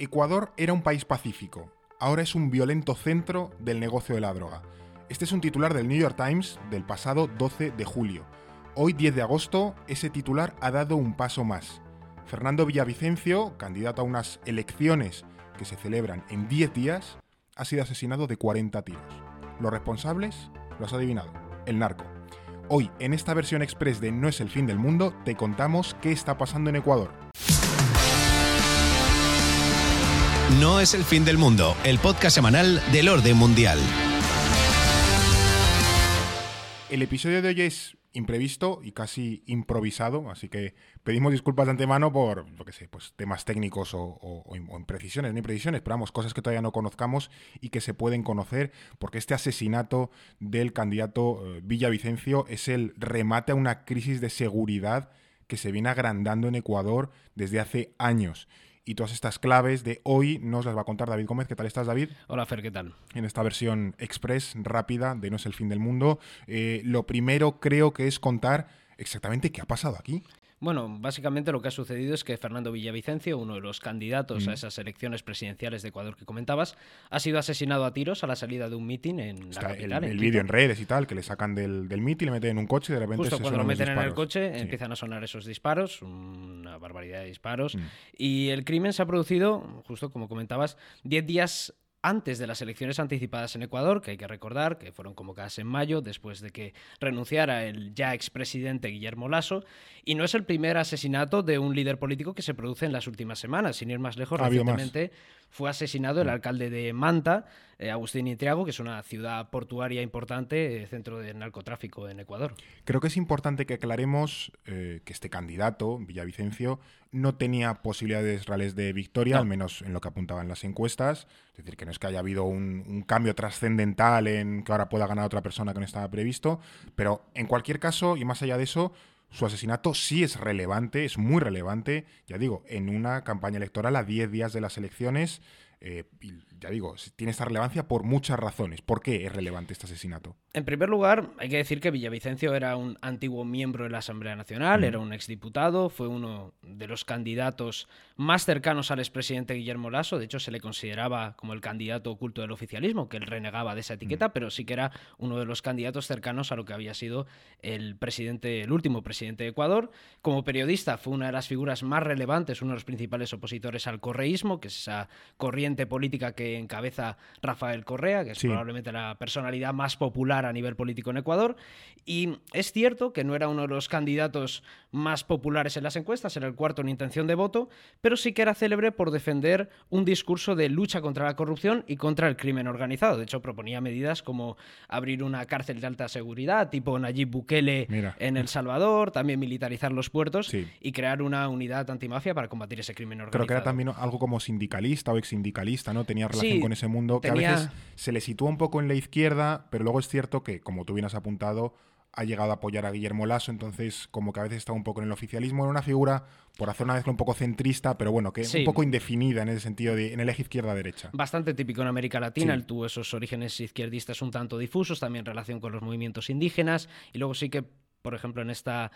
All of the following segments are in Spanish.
Ecuador era un país pacífico, ahora es un violento centro del negocio de la droga. Este es un titular del New York Times del pasado 12 de julio. Hoy, 10 de agosto, ese titular ha dado un paso más. Fernando Villavicencio, candidato a unas elecciones que se celebran en 10 días, ha sido asesinado de 40 tiros. Los responsables, lo has adivinado, el narco. Hoy, en esta versión express de No es el fin del mundo, te contamos qué está pasando en Ecuador. No es el fin del mundo, el podcast semanal del orden mundial. El episodio de hoy es imprevisto y casi improvisado, así que pedimos disculpas de antemano por, lo que sé, pues temas técnicos o, imprecisiones, no imprecisiones, pero vamos, cosas que todavía no conozcamos y que se pueden conocer, porque este asesinato del candidato eh, Villavicencio es el remate a una crisis de seguridad que se viene agrandando en Ecuador desde hace años y todas estas claves de hoy nos las va a contar David Gómez. ¿Qué tal estás, David? Hola, Fer, ¿qué tal? En esta versión express, rápida, de No es el fin del mundo. Eh, lo primero creo que es contar exactamente qué ha pasado aquí. Bueno, básicamente lo que ha sucedido es que Fernando Villavicencio, uno de los candidatos a esas elecciones presidenciales de Ecuador que comentabas, ha sido asesinado a tiros a la salida de un mitin en la capital. El, vídeo en redes y tal, que le sacan del, del mitin, le meten en un coche y de repente Justo cuando lo meten en el coche empiezan a sonar esos disparos, una barbaridad de disparos. Mm. Y el crimen se ha producido, justo como comentabas, 10 días antes de las elecciones anticipadas en Ecuador, que hay que recordar que fueron convocadas en mayo, después de que renunciara el ya expresidente Guillermo Lasso, y no es el primer asesinato de un líder político que se produce en las últimas semanas, sin ir más lejos, recientemente fue asesinado el mm. alcalde de Manta, eh, Agustín Itriago, que es una ciudad portuaria importante, eh, centro de narcotráfico en Ecuador. Creo que es importante que aclaremos eh, que este candidato, Villavicencio, no tenía posibilidades reales de victoria, al menos en lo que apuntaban las encuestas. Es decir, que no es que haya habido un, un cambio trascendental en que ahora pueda ganar otra persona que no estaba previsto, pero en cualquier caso, y más allá de eso, su asesinato sí es relevante, es muy relevante, ya digo, en una campaña electoral a 10 días de las elecciones eh, ya digo, tiene esta relevancia por muchas razones. ¿Por qué es relevante este asesinato? En primer lugar, hay que decir que Villavicencio era un antiguo miembro de la Asamblea Nacional, era un exdiputado, fue uno de los candidatos más cercanos al expresidente Guillermo Lasso, de hecho se le consideraba como el candidato oculto del oficialismo, que él renegaba de esa etiqueta, pero sí que era uno de los candidatos cercanos a lo que había sido el presidente, el último presidente de Ecuador. Como periodista fue una de las figuras más relevantes, uno de los principales opositores al correísmo, que es esa corriente política que encabeza Rafael Correa, que es probablemente la personalidad más popular a nivel político en Ecuador. Y es cierto que no era uno de los candidatos más populares en las encuestas, era el cuarto en intención de voto, pero sí que era célebre por defender un discurso de lucha contra la corrupción y contra el crimen organizado. De hecho, proponía medidas como abrir una cárcel de alta seguridad, tipo Nayib Bukele en El Salvador, también militarizar los puertos y crear una unidad antimafia para combatir ese crimen organizado. Creo que era también algo como sindicalista o ex sindicalista ¿no? Tenía relación con ese mundo que a veces se le sitúa un poco en la izquierda, pero luego es cierto que, como tú bien has apuntado, ha llegado a apoyar a Guillermo Lasso, entonces como que a veces está un poco en el oficialismo, era una figura, por hacer una mezcla un poco centrista, pero bueno, que es un poco indefinida en ese sentido, de, en el eje izquierda-derecha. Bastante típico en América Latina, él tuvo esos orígenes izquierdistas un tanto difusos, también en relación con los movimientos indígenas, y luego sí que, por ejemplo, en esta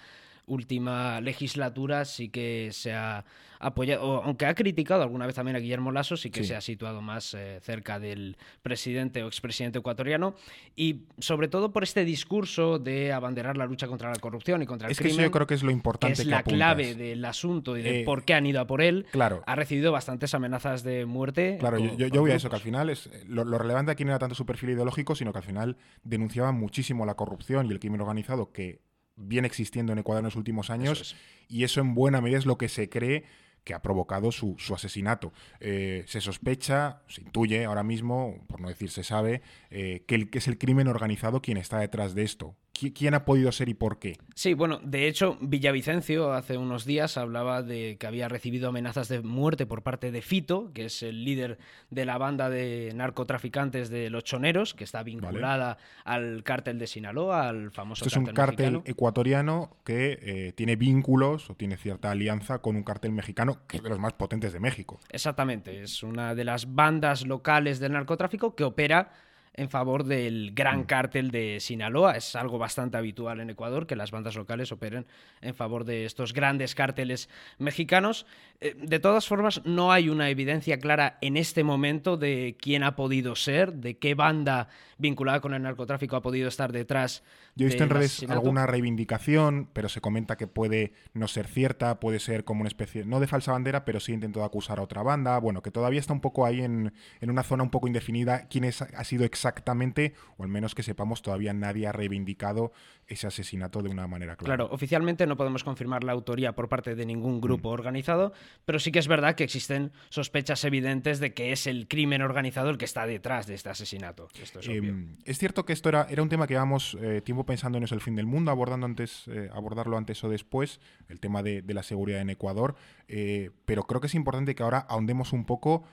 última legislatura sí que se ha apoyado, aunque ha criticado alguna vez también a Guillermo Lasso, sí que se ha situado más eh, cerca del presidente o expresidente ecuatoriano y sobre todo por este discurso de abanderar la lucha contra la corrupción y contra el crimen. Es que yo creo que es lo importante. Que es la clave del asunto y de eh, por qué han ido a por él. Claro. Ha recibido bastantes amenazas de muerte. Claro, yo, voy a eso, que al final es lo, lo, relevante aquí no era tanto su perfil ideológico, sino que al final denunciaba muchísimo la corrupción y el crimen organizado que viene existiendo en Ecuador en los últimos años y eso en buena medida es lo que se cree que ha provocado su, asesinato. Eh, se sospecha, se intuye ahora mismo, por no decir se sabe, eh, que, el, que es el crimen organizado quien está detrás de esto. ¿Quién ha podido ser y por qué? Sí, bueno, de hecho, Villavicencio hace unos días hablaba de que había recibido amenazas de muerte por parte de Fito, que es el líder de la banda de narcotraficantes de Los Choneros, que está vinculada al cártel de Sinaloa, al famoso Esto es un cártel ecuatoriano que eh, tiene vínculos o tiene cierta alianza con un cártel mexicano que es de los más potentes de México. Exactamente, es una de las bandas locales del narcotráfico que opera en favor del gran mm. cártel de Sinaloa. Es algo bastante habitual en Ecuador que las bandas locales operen en favor de estos grandes cárteles mexicanos. Eh, de todas formas, no hay una evidencia clara en este momento de quién ha podido ser, de qué banda vinculada con el narcotráfico ha podido estar detrás. Yo he visto en redes alguna reivindicación, pero se comenta que puede no ser cierta, puede ser como una especie, no de falsa bandera, pero sí intentó acusar a otra banda. Bueno, que todavía está un poco ahí en, una zona un poco indefinida quién es, ha sido exactamente, o al menos que sepamos, todavía nadie ha reivindicado ese asesinato de una manera clara. Claro, oficialmente no podemos confirmar la autoría por parte de ningún grupo mm. organizado, pero sí que es verdad que existen sospechas evidentes de que es el crimen organizado el que está detrás de este asesinato. Esto es, em, es cierto que esto era, era un tema que llevamos eh, tiempo pensando en eso el fin del mundo, abordando antes, eh, abordarlo antes o después, el tema de, la seguridad en Ecuador, eh, pero creo que es importante que ahora ahondemos un poco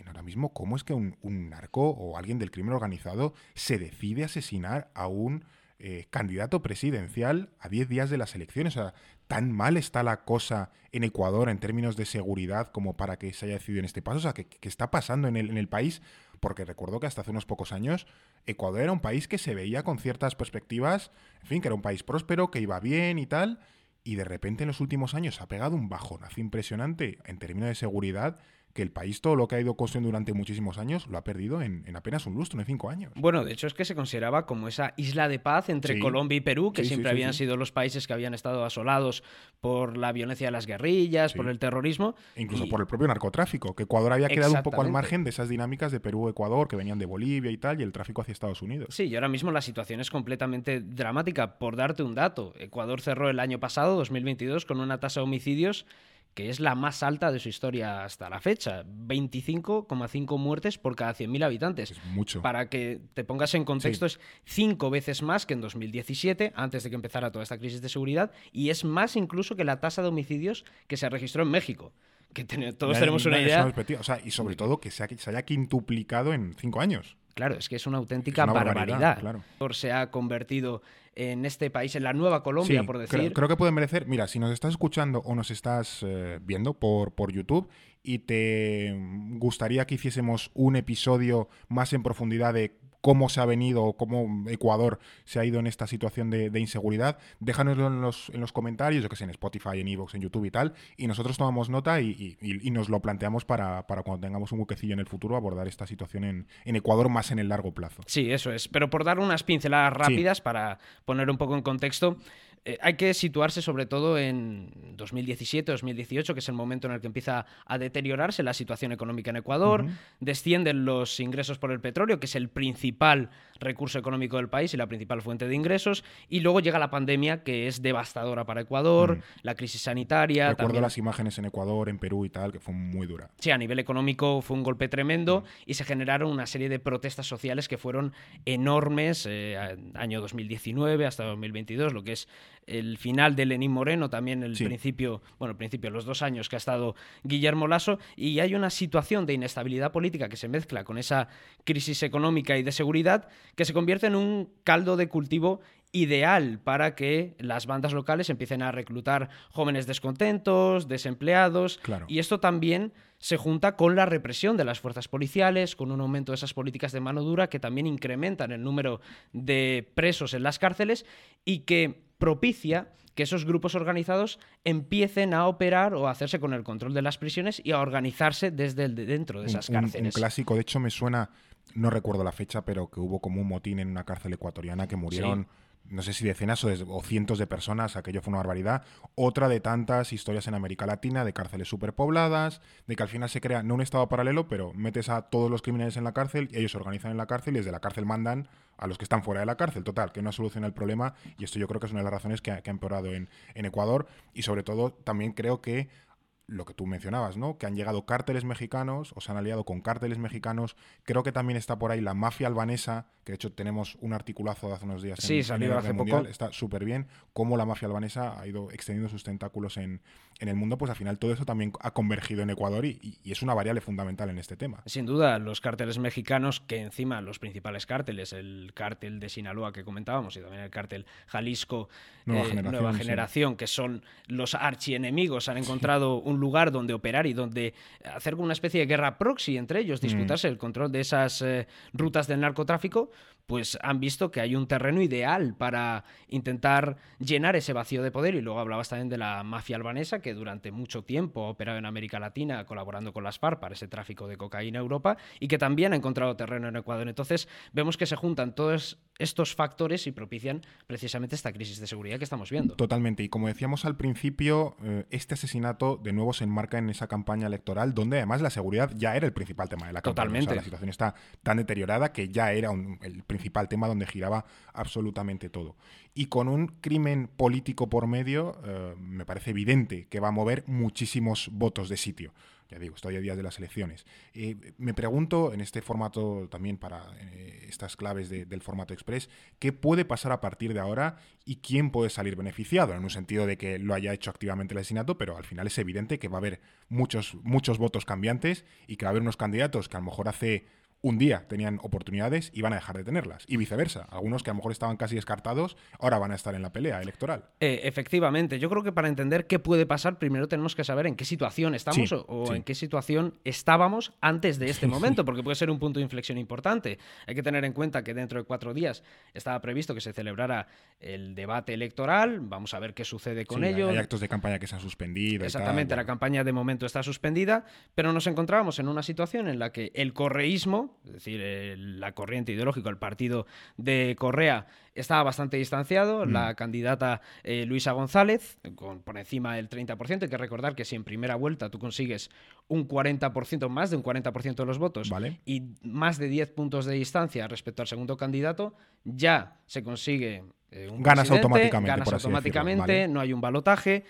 en ahora mismo cómo es que un, un narco o alguien del crimen organizado se decide asesinar a un eh, candidato presidencial a 10 días de las elecciones. O sea, tan mal está la cosa en Ecuador en términos de seguridad como para que se haya decidido en este paso. O sea, ¿qué, está pasando en el, en el país? Porque recuerdo que hasta hace unos pocos años Ecuador era un país que se veía con ciertas perspectivas, en fin, que era un país próspero, que iba bien y tal. Y de repente en los últimos años ha pegado un bajonazo impresionante en términos de seguridad que el país todo lo que ha ido construyendo durante muchísimos años lo ha perdido en, apenas un lustro, en cinco años. Bueno, de hecho es que se consideraba como esa isla de paz entre Colombia y Perú, que siempre habían sido los países que habían estado asolados por la violencia de las guerrillas, por el terrorismo. E incluso por el propio narcotráfico, que Ecuador había quedado un poco al margen de esas dinámicas de Perú-Ecuador, que venían de Bolivia y tal, y el tráfico hacia Estados Unidos. Sí, y ahora mismo la situación es completamente dramática. Por darte un dato, Ecuador cerró el año pasado, 2022, con una tasa de homicidios que es la más alta de su historia hasta la fecha. 25,5 muertes por cada 100.000 habitantes. Es mucho. Para que te pongas en contexto, es cinco veces más que en 2017, antes de que empezara toda esta crisis de seguridad, y es más incluso que la tasa de homicidios que se registró en México. Que todos tenemos una idea. y sobre todo que se, se haya quintuplicado en cinco años. Claro, es que es una auténtica barbaridad. Por se ha convertido en este país, en la nueva Colombia, por decir. Creo, que puede merecer. Mira, si nos estás escuchando o nos estás eh, viendo por, por YouTube y te gustaría que hiciésemos un episodio más en profundidad de cómo se ha venido o cómo Ecuador se ha ido en esta situación de, inseguridad, déjanoslo en los, en los comentarios, yo que sé, en Spotify, en Evox, en YouTube y tal, y nosotros tomamos nota y, nos lo planteamos para, cuando tengamos un buquecillo en el futuro abordar esta situación en, Ecuador más en el largo plazo. Sí, eso es. Pero por dar unas pinceladas rápidas para poner un poco en contexto, eh, hay que situarse sobre todo en 2017-2018, que es el momento en el que empieza a deteriorarse la situación económica en Ecuador, descienden los ingresos por el petróleo, que es el principal recurso económico del país y la principal fuente de ingresos, y luego llega la pandemia, que es devastadora para Ecuador, la crisis sanitaria. Recuerdo las imágenes en Ecuador, en Perú y tal, que fue muy dura. Sí, a nivel económico fue un golpe tremendo y se generaron una serie de protestas sociales que fueron enormes, eh, año 2019 hasta 2022, lo que es el final de Lenín Moreno, también el principio, bueno, el principio, los dos años que ha estado Guillermo Lasso, y hay una situación de inestabilidad política que se mezcla con esa crisis económica y de seguridad que se convierte en un caldo de cultivo ideal para que las bandas locales empiecen a reclutar jóvenes descontentos, desempleados, y esto también se junta con la represión de las fuerzas policiales, con un aumento de esas políticas de mano dura que también incrementan el número de presos en las cárceles y que propicia que esos grupos organizados empiecen a operar o a hacerse con el control de las prisiones y a organizarse desde el de dentro de esas cárceles. Un, clásico, de hecho me suena, no recuerdo la fecha, pero que hubo como un motín en una cárcel ecuatoriana que murieron no sé si decenas o, cientos de personas, aquello fue una barbaridad. Otra de tantas historias en América Latina de cárceles superpobladas, de que al final se crea no un estado paralelo, pero metes a todos los criminales en la cárcel y ellos se organizan en la cárcel y desde la cárcel mandan a los que están fuera de la cárcel. Total, que no soluciona el problema y esto yo creo que es una de las razones que ha, empeorado en, en Ecuador y sobre todo también creo que lo que tú mencionabas, ¿no? Que han llegado cárteles mexicanos o se han aliado con cárteles mexicanos. Creo que también está por ahí la mafia albanesa, que de hecho tenemos un articulazo de hace unos días sí, en, salió hace mundial. Está súper bien. Cómo la mafia albanesa ha ido extendiendo sus tentáculos en, en, el mundo, pues al final todo eso también ha convergido en Ecuador y, es una variable fundamental en este tema. Sin duda, los cárteles mexicanos, que encima los principales cárteles, el cártel de Sinaloa que comentábamos y también el cártel Jalisco Nueva, eh, generación, que son los archienemigos, han encontrado un un lugar donde operar y donde hacer una especie de guerra proxy entre ellos, mm. disputarse el control de esas eh, rutas del narcotráfico, pues han visto que hay un terreno ideal para intentar llenar ese vacío de poder. Y luego hablabas también de la mafia albanesa, que durante mucho tiempo ha operado en América Latina colaborando con las FARC para ese tráfico de cocaína a Europa y que también ha encontrado terreno en Ecuador. Entonces vemos que se juntan todos estos factores y propician precisamente esta crisis de seguridad que estamos viendo. Totalmente. Y como decíamos al principio, eh, este asesinato de nuevo se enmarca en esa campaña electoral donde además la seguridad ya era el principal tema de la campaña. Totalmente. la situación está tan deteriorada que ya era el principal tema donde giraba absolutamente todo. Y con un crimen político por medio, eh, me parece evidente que va a mover muchísimos votos de sitio. Ya digo, estoy a días de las elecciones. Me pregunto, en este formato también para eh, estas claves del formato express, ¿qué puede pasar a partir de ahora y quién puede salir beneficiado? En un sentido de que lo haya hecho activamente el asesinato, pero al final es evidente que va a haber muchos, muchos votos cambiantes y que va a haber unos candidatos que a lo mejor hace un día tenían oportunidades y van a dejar de tenerlas. Y viceversa. Algunos que a lo mejor estaban casi descartados, ahora van a estar en la pelea electoral. Eh, efectivamente. Yo creo que para entender qué puede pasar, primero tenemos que saber en qué situación estamos o, en qué situación estábamos antes de este momento, porque puede ser un punto de inflexión importante. Hay que tener en cuenta que dentro de cuatro días estaba previsto que se celebrara el debate electoral. Vamos a ver qué sucede con ello. Hay actos de campaña que se han suspendido. Exactamente, la campaña de momento está suspendida, pero nos encontrábamos en una situación en la que el correísmo es decir, la corriente ideológica, el partido de Correa, estaba bastante distanciado. Mm. La candidata eh, Luisa González, con, por encima del 30%. Hay que recordar que si en primera vuelta tú consigues un 40%, más de un 40% de los votos y más de 10 puntos de distancia respecto al segundo candidato, ya se consigue eh, un ganas automáticamente. Ganas automáticamente, no hay un balotaje.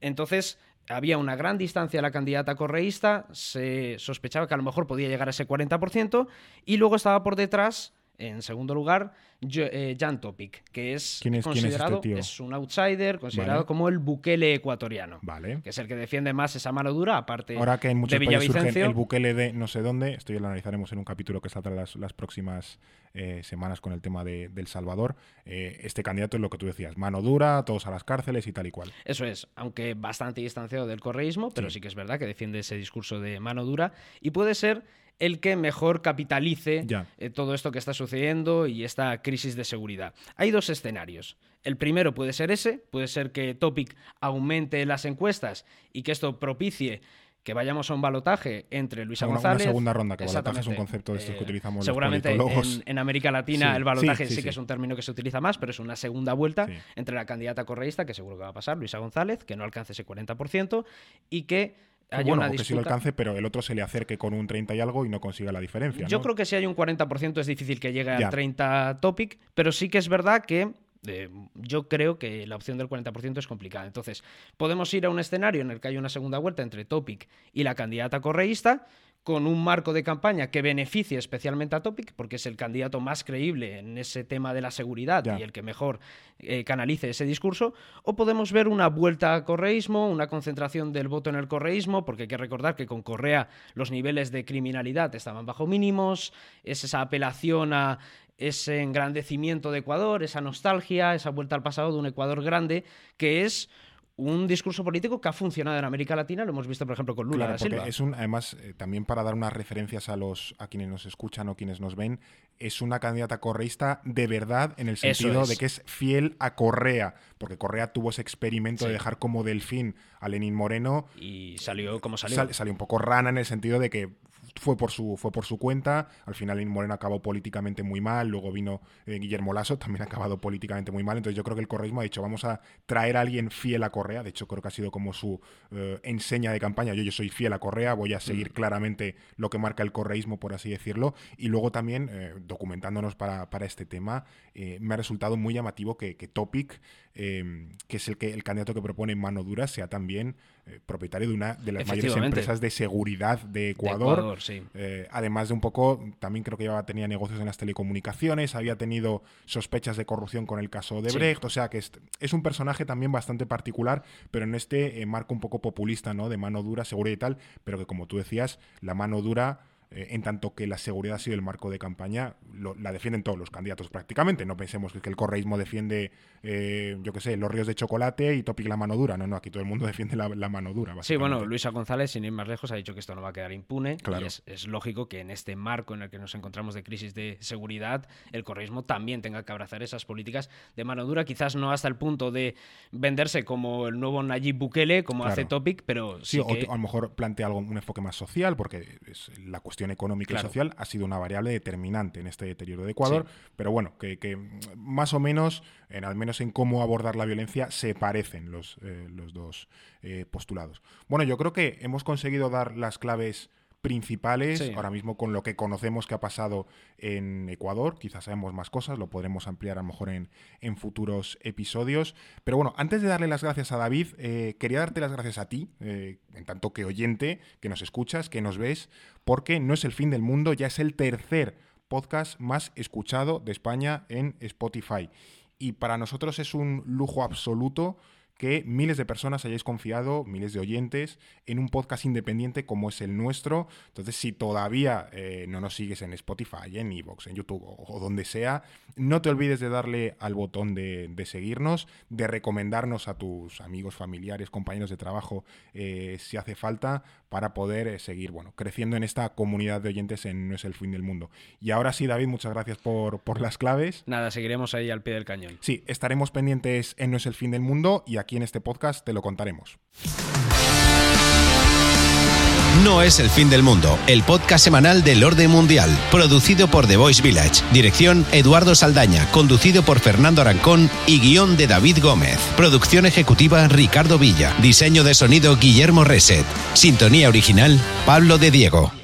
Entonces, había una gran distancia a la candidata correísta, se sospechaba que a lo mejor podía llegar a ese 40%, y luego estaba por detrás, en segundo lugar, eh, Jan Topic, que es considerado este es, un outsider, considerado como el Bukele ecuatoriano, vale. que es el que defiende más esa mano dura, aparte Ahora que en muchos de países surge el Bukele de no sé dónde, esto ya lo analizaremos en un capítulo que saldrá las, las próximas eh, semanas con el tema de, El Salvador. Eh, este candidato es lo que tú decías, mano dura, todos a las cárceles y tal y cual. Eso es, aunque bastante distanciado del correísmo, pero sí que es verdad que defiende ese discurso de mano dura y puede ser el que mejor capitalice eh, todo esto que está sucediendo y esta crisis de seguridad. Hay dos escenarios. El primero puede ser ese, puede ser que Topic aumente las encuestas y que esto propicie que vayamos a un balotaje entre Luisa González. Una segunda ronda, que balotaje es un concepto de estos que eh, utilizamos Seguramente los en, América Latina el balotaje sí, que es un término que se utiliza más, pero es una segunda vuelta entre la candidata correísta, que seguro que va a pasar, Luisa González, que no alcance ese 40%, y que bueno, que sí lo alcance, pero el otro se le acerque con un 30 y algo y no consiga la diferencia. Yo creo que si hay un 40% es difícil que llegue al 30 topic, pero sí que es verdad que eh, yo creo que la opción del 40% es complicada. Entonces, podemos ir a un escenario en el que hay una segunda vuelta entre Topic y la candidata correísta, con un marco de campaña que beneficie especialmente a Topic, porque es el candidato más creíble en ese tema de la seguridad y el que mejor eh, canalice ese discurso, o podemos ver una vuelta al correísmo, una concentración del voto en el correísmo, porque hay que recordar que con Correa los niveles de criminalidad estaban bajo mínimos, es esa apelación a ese engrandecimiento de Ecuador, esa nostalgia, esa vuelta al pasado de un Ecuador grande, que es un discurso político que ha funcionado en América Latina, lo hemos visto, por ejemplo, con Lula Silva. Es un, además, eh, también para dar unas referencias a los a quienes nos escuchan o quienes nos ven, es una candidata correísta de verdad en el sentido de que es fiel a Correa, porque Correa tuvo ese experimento de dejar como delfín a Lenín Moreno. Y salió como salió. salió un poco rana en el sentido de que fue por su, fue por su cuenta. Al final Lenín Moreno acabó políticamente muy mal. Luego vino eh, Guillermo Lasso, también ha acabado políticamente muy mal. Entonces yo creo que el correísmo ha dicho, vamos a traer a alguien fiel a Correa. De hecho, creo que ha sido como su eh, enseña de campaña. Yo, yo soy fiel a Correa, voy a seguir mm. claramente lo que marca el correísmo, por así decirlo. Y luego también, eh, documentándonos para, para, este tema, me ha resultado muy llamativo que, que Topic, que es el, que, el candidato que propone Mano Dura, sea también eh, propietario de una de las mayores empresas de seguridad de Ecuador. Eh, además de un poco, también creo que ya tenía negocios en las telecomunicaciones, había tenido sospechas de corrupción con el caso de Brecht, o sea que es, un personaje también bastante particular, pero en este eh, marco un poco populista, ¿no? De mano dura, segura y tal, pero que como tú decías, la mano dura eh, en tanto que la seguridad ha sido el marco de campaña, la defienden todos los candidatos prácticamente. No pensemos que, el correísmo defiende, eh, yo qué sé, los ríos de chocolate y Topic la mano dura. No, no, aquí todo el mundo defiende la, mano dura. Sí, bueno, Luisa González, sin ir más lejos, ha dicho que esto no va a quedar impune. Y es, lógico que en este marco en el que nos encontramos de crisis de seguridad, el correísmo también tenga que abrazar esas políticas de mano dura, quizás no hasta el punto de venderse como el nuevo Nayib Bukele, como hace Topic, pero sí, o a lo mejor plantea algo, un enfoque más social, porque es la cuestión económica y social ha sido una variable determinante en este deterioro de Ecuador, pero bueno, que, más o menos, en, al menos en cómo abordar la violencia, se parecen los, eh, los dos eh, postulados. Bueno, yo creo que hemos conseguido dar las claves principales, ahora mismo con lo que conocemos que ha pasado en Ecuador, quizás sabemos más cosas, lo podremos ampliar a lo mejor en, en futuros episodios. Pero bueno, antes de darle las gracias a David, eh, quería darte las gracias a ti, eh, en tanto que oyente, que nos escuchas, que nos ves, porque no es el fin del mundo, ya es el tercer podcast más escuchado de España en Spotify. Y para nosotros es un lujo absoluto que miles de personas hayáis confiado, miles de oyentes, en un podcast independiente como es el nuestro. Entonces, si todavía eh, no nos sigues en Spotify, en Evox, en YouTube o, donde sea, no te olvides de darle al botón de, seguirnos, de recomendarnos a tus amigos, familiares, compañeros de trabajo, eh, si hace falta, para poder eh, seguir bueno, creciendo en esta comunidad de oyentes en No es el fin del mundo. Y ahora sí, David, muchas gracias por, por las claves. Nada, seguiremos ahí al pie del cañón. Sí, estaremos pendientes en No es el fin del mundo y aquí en este podcast te lo contaremos. No es el fin del mundo, el podcast semanal del orden mundial, producido por The Voice Village, dirección Eduardo Saldaña, conducido por Fernando Arancón y guion de David Gómez, producción ejecutiva Ricardo Villa, diseño de sonido Guillermo Reset, sintonía original Pablo de Diego.